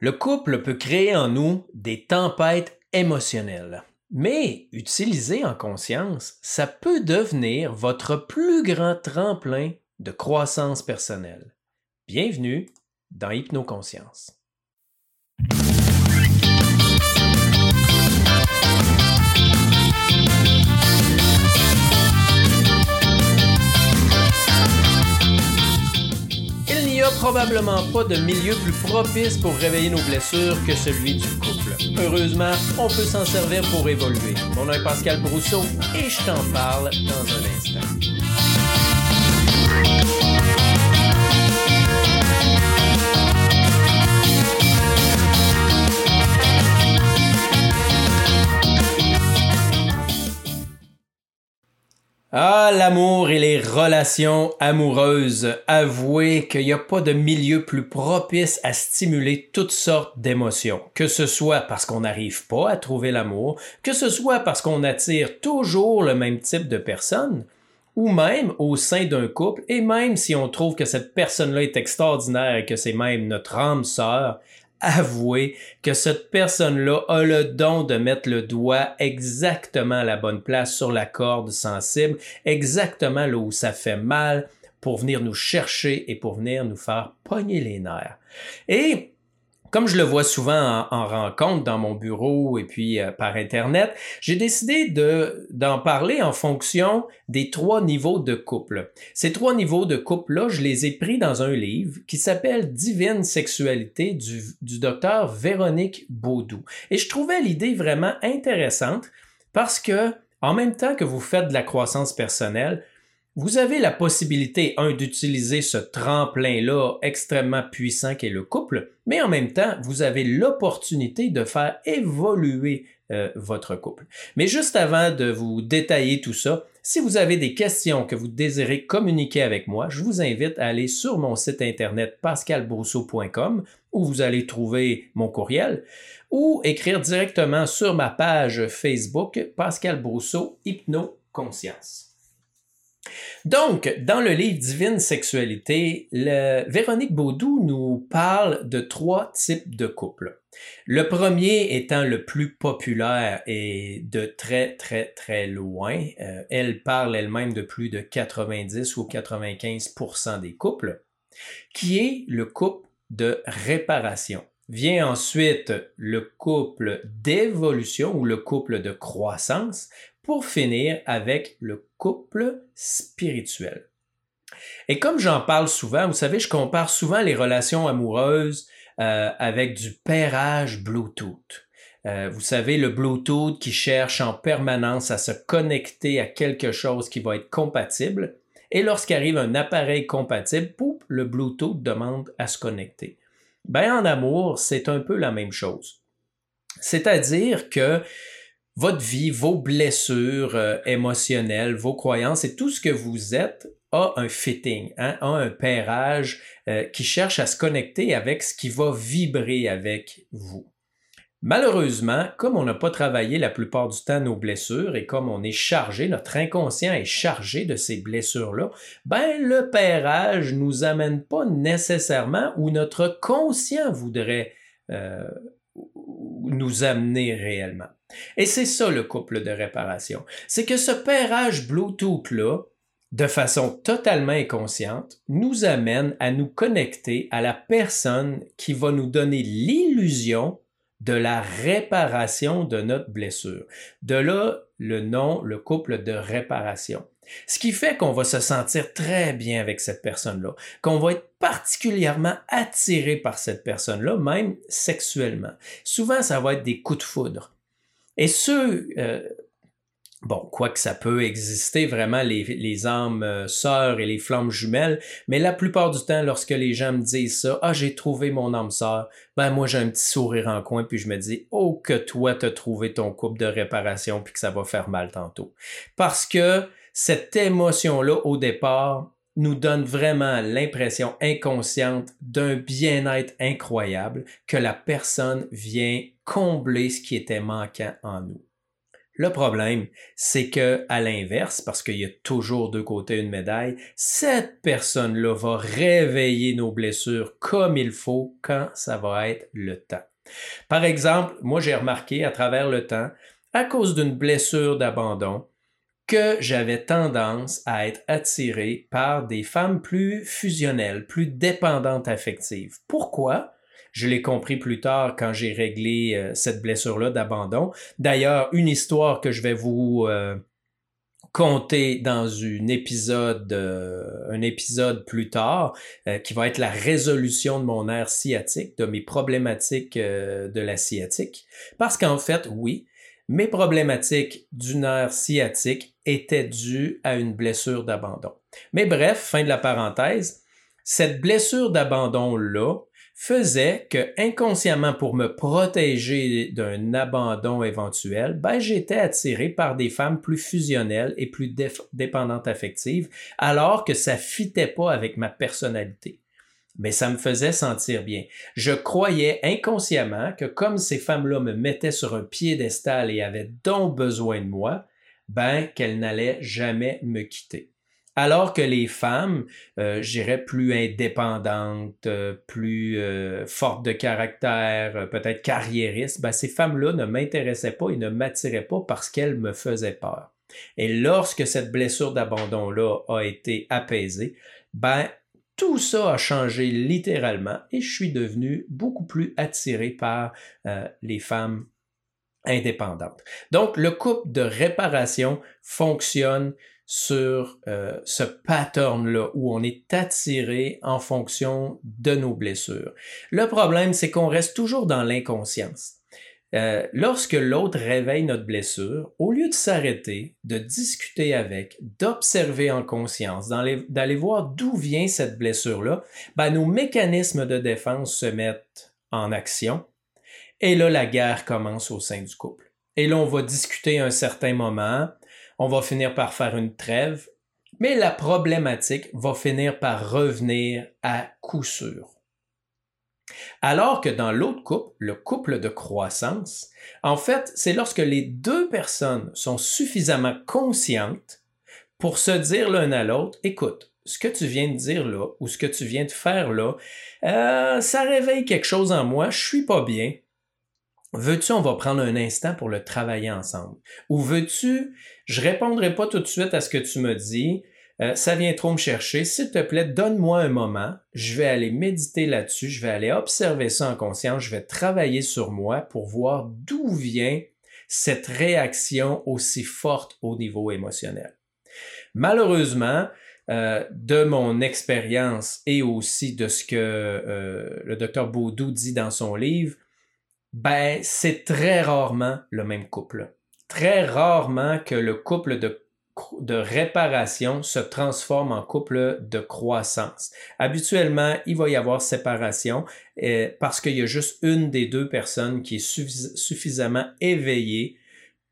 Le couple peut créer en nous des tempêtes émotionnelles. Mais utilisé en conscience, ça peut devenir votre plus grand tremplin de croissance personnelle. Bienvenue dans Hypnoconscience. Probablement pas de milieu plus propice pour réveiller nos blessures que celui du couple. Heureusement, on peut s'en servir pour évoluer. Mon nom est Pascal Brousseau et je t'en parle dans un instant. Ah, l'amour et les relations amoureuses. Avouez qu'il n'y a pas de milieu plus propice à stimuler toutes sortes d'émotions. Que ce soit parce qu'on n'arrive pas à trouver l'amour, que ce soit parce qu'on attire toujours le même type de personne, ou même au sein d'un couple, et même si on trouve que cette personne-là est extraordinaire et que c'est même notre âme sœur, avouer que cette personne-là a le don de mettre le doigt exactement à la bonne place sur la corde sensible, exactement là où ça fait mal pour venir nous chercher et pour venir nous faire pogner les nerfs. Et comme je le vois souvent en, rencontre dans mon bureau et puis euh, par Internet, j'ai décidé de, d'en parler en fonction des trois niveaux de couple. Ces trois niveaux de couple-là, je les ai pris dans un livre qui s'appelle Divine Sexualité du, du docteur Véronique Baudou. Et je trouvais l'idée vraiment intéressante parce que, en même temps que vous faites de la croissance personnelle, vous avez la possibilité, un, d'utiliser ce tremplin-là extrêmement puissant qu'est le couple, mais en même temps, vous avez l'opportunité de faire évoluer euh, votre couple. Mais juste avant de vous détailler tout ça, si vous avez des questions que vous désirez communiquer avec moi, je vous invite à aller sur mon site internet pascalbrousseau.com où vous allez trouver mon courriel ou écrire directement sur ma page Facebook Pascal Brousseau Hypno Conscience. Donc, dans le livre Divine Sexualité, Véronique Baudou nous parle de trois types de couples. Le premier étant le plus populaire et de très très très loin. Euh, elle parle elle-même de plus de 90 ou 95% des couples, qui est le couple de réparation. Vient ensuite le couple d'évolution ou le couple de croissance, pour finir avec le couple spirituel. Et comme j'en parle souvent, vous savez, je compare souvent les relations amoureuses euh, avec du pairage Bluetooth. Euh, vous savez, le Bluetooth qui cherche en permanence à se connecter à quelque chose qui va être compatible. Et lorsqu'arrive un appareil compatible, poup, le Bluetooth demande à se connecter. Ben, en amour, c'est un peu la même chose. C'est-à-dire que votre vie, vos blessures euh, émotionnelles, vos croyances et tout ce que vous êtes a un fitting, hein, a un pairage euh, qui cherche à se connecter avec ce qui va vibrer avec vous. Malheureusement, comme on n'a pas travaillé la plupart du temps nos blessures et comme on est chargé, notre inconscient est chargé de ces blessures-là, ben le pairage nous amène pas nécessairement où notre conscient voudrait euh, nous amener réellement. Et c'est ça le couple de réparation. C'est que ce pairage Bluetooth-là, de façon totalement inconsciente, nous amène à nous connecter à la personne qui va nous donner l'illusion de la réparation de notre blessure. De là, le nom, le couple de réparation. Ce qui fait qu'on va se sentir très bien avec cette personne-là, qu'on va être particulièrement attiré par cette personne-là, même sexuellement. Souvent, ça va être des coups de foudre. Et ceux, euh, bon, quoi que ça peut exister vraiment les, les âmes euh, sœurs et les flammes jumelles, mais la plupart du temps, lorsque les gens me disent ça, ah, j'ai trouvé mon âme sœur, ben moi j'ai un petit sourire en coin, puis je me dis, oh, que toi t'as trouvé ton couple de réparation, puis que ça va faire mal tantôt. Parce que cette émotion-là, au départ, nous donne vraiment l'impression inconsciente d'un bien-être incroyable que la personne vient combler ce qui était manquant en nous. Le problème, c'est que, à l'inverse, parce qu'il y a toujours deux côtés une médaille, cette personne-là va réveiller nos blessures comme il faut quand ça va être le temps. Par exemple, moi j'ai remarqué à travers le temps, à cause d'une blessure d'abandon, que j'avais tendance à être attiré par des femmes plus fusionnelles, plus dépendantes affectives. Pourquoi? Je l'ai compris plus tard quand j'ai réglé euh, cette blessure-là d'abandon. D'ailleurs, une histoire que je vais vous euh, conter dans une épisode, euh, un épisode plus tard, qui va être la résolution de mon nerf sciatique, de mes problématiques de la sciatique. Parce qu'en fait, oui, mes problématiques du nerf sciatique étaient dues à une blessure d'abandon. Mais bref, fin de la parenthèse, cette blessure d'abandon-là, faisait que inconsciemment pour me protéger d'un abandon éventuel, ben j'étais attiré par des femmes plus fusionnelles et plus dépendantes affectives, alors que ça fitait pas avec ma personnalité. Mais ça me faisait sentir bien. Je croyais inconsciemment que comme ces femmes-là me mettaient sur un piédestal et avaient donc besoin de moi, ben qu'elles n'allaient jamais me quitter. Alors que les femmes, euh, je dirais, plus indépendantes, euh, plus euh, fortes de caractère, euh, peut-être carriéristes, ben, ces femmes-là ne m'intéressaient pas et ne m'attiraient pas parce qu'elles me faisaient peur. Et lorsque cette blessure d'abandon-là a été apaisée, ben, tout ça a changé littéralement et je suis devenu beaucoup plus attiré par les femmes indépendantes. Donc, le couple de réparation fonctionne sur euh, ce pattern-là où on est attiré en fonction de nos blessures. Le problème, c'est qu'on reste toujours dans l'inconscience. Euh, lorsque l'autre réveille notre blessure, au lieu de s'arrêter, de discuter avec, d'observer en conscience, d'aller voir d'où vient cette blessure-là, ben, nos mécanismes de défense se mettent en action et là, la guerre commence au sein du couple. Et là, on va discuter un certain moment, on va finir par faire une trêve, mais la problématique va finir par revenir à coup sûr. Alors que dans l'autre couple, le couple de croissance, en fait, c'est lorsque les deux personnes sont suffisamment conscientes pour se dire l'un à l'autre, écoute, ce que tu viens de dire là ou ce que tu viens de faire là, euh, ça réveille quelque chose en moi, je suis pas bien, Veux-tu, on va prendre un instant pour le travailler ensemble? Ou veux-tu, je répondrai pas tout de suite à ce que tu me dis, euh, ça vient trop me chercher, s'il te plaît, donne-moi un moment, je vais aller méditer là-dessus, je vais aller observer ça en conscience, je vais travailler sur moi pour voir d'où vient cette réaction aussi forte au niveau émotionnel. Malheureusement, euh, de mon expérience et aussi de ce que euh, le docteur Baudou dit dans son livre, ben, c'est très rarement le même couple. Très rarement que le couple de, de réparation se transforme en couple de croissance. Habituellement, il va y avoir séparation euh, parce qu'il y a juste une des deux personnes qui est suffisamment éveillée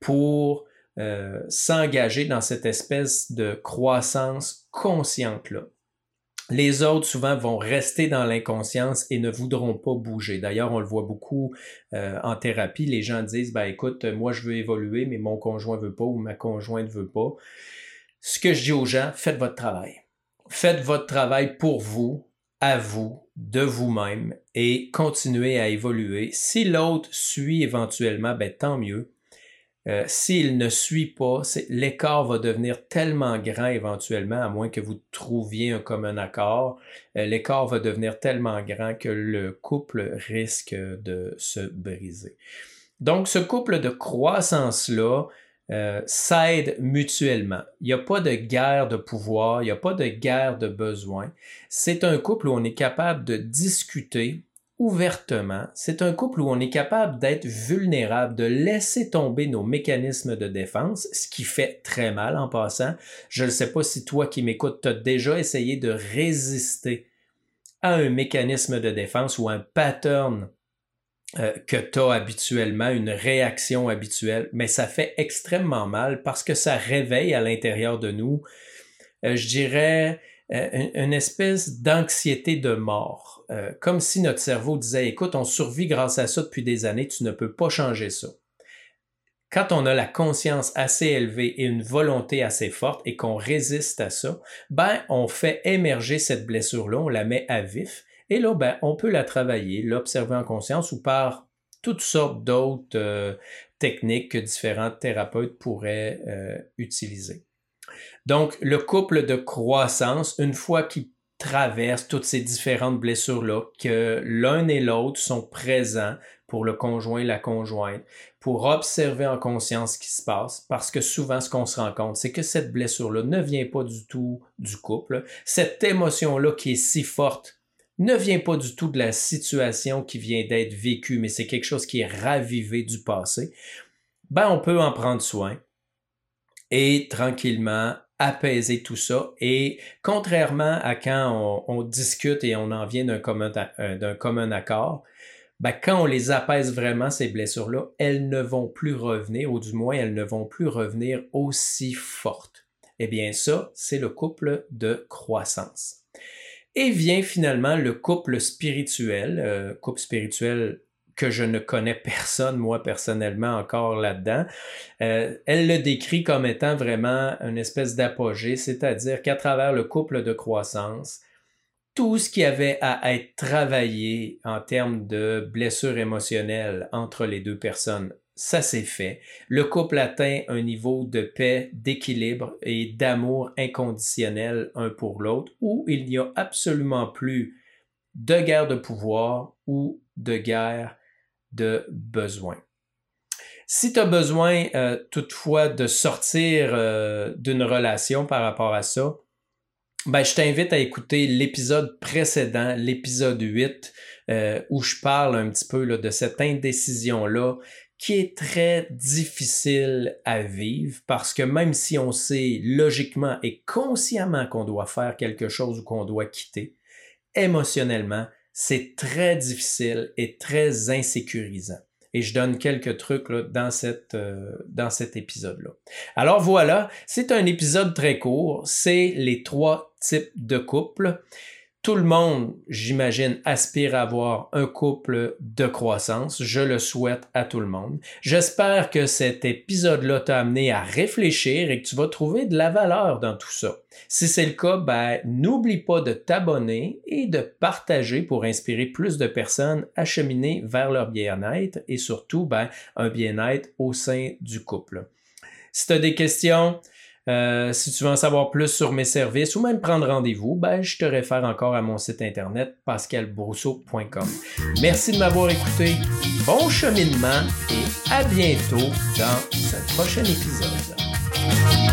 pour euh, s'engager dans cette espèce de croissance consciente-là. Les autres, souvent, vont rester dans l'inconscience et ne voudront pas bouger. D'ailleurs, on le voit beaucoup euh, en thérapie. Les gens disent, ben écoute, moi, je veux évoluer, mais mon conjoint veut pas ou ma conjointe veut pas. Ce que je dis aux gens, faites votre travail. Faites votre travail pour vous, à vous, de vous-même et continuez à évoluer. Si l'autre suit éventuellement, ben tant mieux. Euh, s'il ne suit pas, l'écart va devenir tellement grand éventuellement, à moins que vous trouviez un commun accord, euh, l'écart va devenir tellement grand que le couple risque de se briser. Donc, ce couple de croissance-là euh, s'aide mutuellement. Il n'y a pas de guerre de pouvoir, il n'y a pas de guerre de besoin. C'est un couple où on est capable de discuter ouvertement, c'est un couple où on est capable d'être vulnérable, de laisser tomber nos mécanismes de défense, ce qui fait très mal en passant. Je ne sais pas si toi qui m'écoutes, tu as déjà essayé de résister à un mécanisme de défense ou un pattern euh, que tu as habituellement, une réaction habituelle, mais ça fait extrêmement mal parce que ça réveille à l'intérieur de nous, euh, je dirais, une espèce d'anxiété de mort, euh, comme si notre cerveau disait, écoute, on survit grâce à ça depuis des années, tu ne peux pas changer ça. quand on a la conscience assez élevée et une volonté assez forte et qu'on résiste à ça, ben, on fait émerger cette blessure-là, on la met à vif, et là, ben, on peut la travailler, l'observer en conscience ou par toutes sortes d'autres euh, techniques que différents thérapeutes pourraient euh, utiliser. Donc, le couple de croissance, une fois qu'il traverse toutes ces différentes blessures-là, que l'un et l'autre sont présents pour le conjoint et la conjointe, pour observer en conscience ce qui se passe, parce que souvent ce qu'on se rend compte, c'est que cette blessure-là ne vient pas du tout du couple. Cette émotion-là qui est si forte ne vient pas du tout de la situation qui vient d'être vécue, mais c'est quelque chose qui est ravivé du passé. Ben, on peut en prendre soin et tranquillement apaiser tout ça. Et contrairement à quand on, discute et on en vient d'un commun, d'un commun accord, ben, quand on les apaise vraiment, ces blessures-là, elles ne vont plus revenir, ou du moins, elles ne vont plus revenir aussi fortes. Eh bien, ça, c'est le couple de croissance. Et vient finalement le couple spirituel, euh, couple spirituel que je ne connais personne, moi personnellement, encore là-dedans. Euh, elle le décrit comme étant vraiment une espèce d'apogée, c'est-à-dire qu'à travers le couple de croissance, tout ce qui avait à être travaillé en termes de blessures émotionnelles entre les deux personnes, ça s'est fait. Le couple atteint un niveau de paix, d'équilibre et d'amour inconditionnel un pour l'autre, où il n'y a absolument plus de guerre de pouvoir ou de guerre de besoin. Si tu as besoin euh, toutefois de sortir euh, d'une relation par rapport à ça, ben, je t'invite à écouter l'épisode précédent, l'épisode 8, euh, où je parle un petit peu là, de cette indécision-là qui est très difficile à vivre parce que même si on sait logiquement et consciemment qu'on doit faire quelque chose ou qu'on doit quitter, émotionnellement, c'est très difficile et très insécurisant. Et je donne quelques trucs là, dans, cette, euh, dans cet épisode-là. Alors voilà, c'est un épisode très court. C'est les trois types de couples. Tout le monde, j'imagine, aspire à avoir un couple de croissance. Je le souhaite à tout le monde. J'espère que cet épisode-là t'a amené à réfléchir et que tu vas trouver de la valeur dans tout ça. Si c'est le cas, ben, n'oublie pas de t'abonner et de partager pour inspirer plus de personnes à cheminer vers leur bien-être et surtout, ben, un bien-être au sein du couple. Si tu as des questions, euh, si tu veux en savoir plus sur mes services ou même prendre rendez-vous, ben, je te réfère encore à mon site internet pascalbrousseau.com. Merci de m'avoir écouté. Bon cheminement et à bientôt dans ce prochain épisode.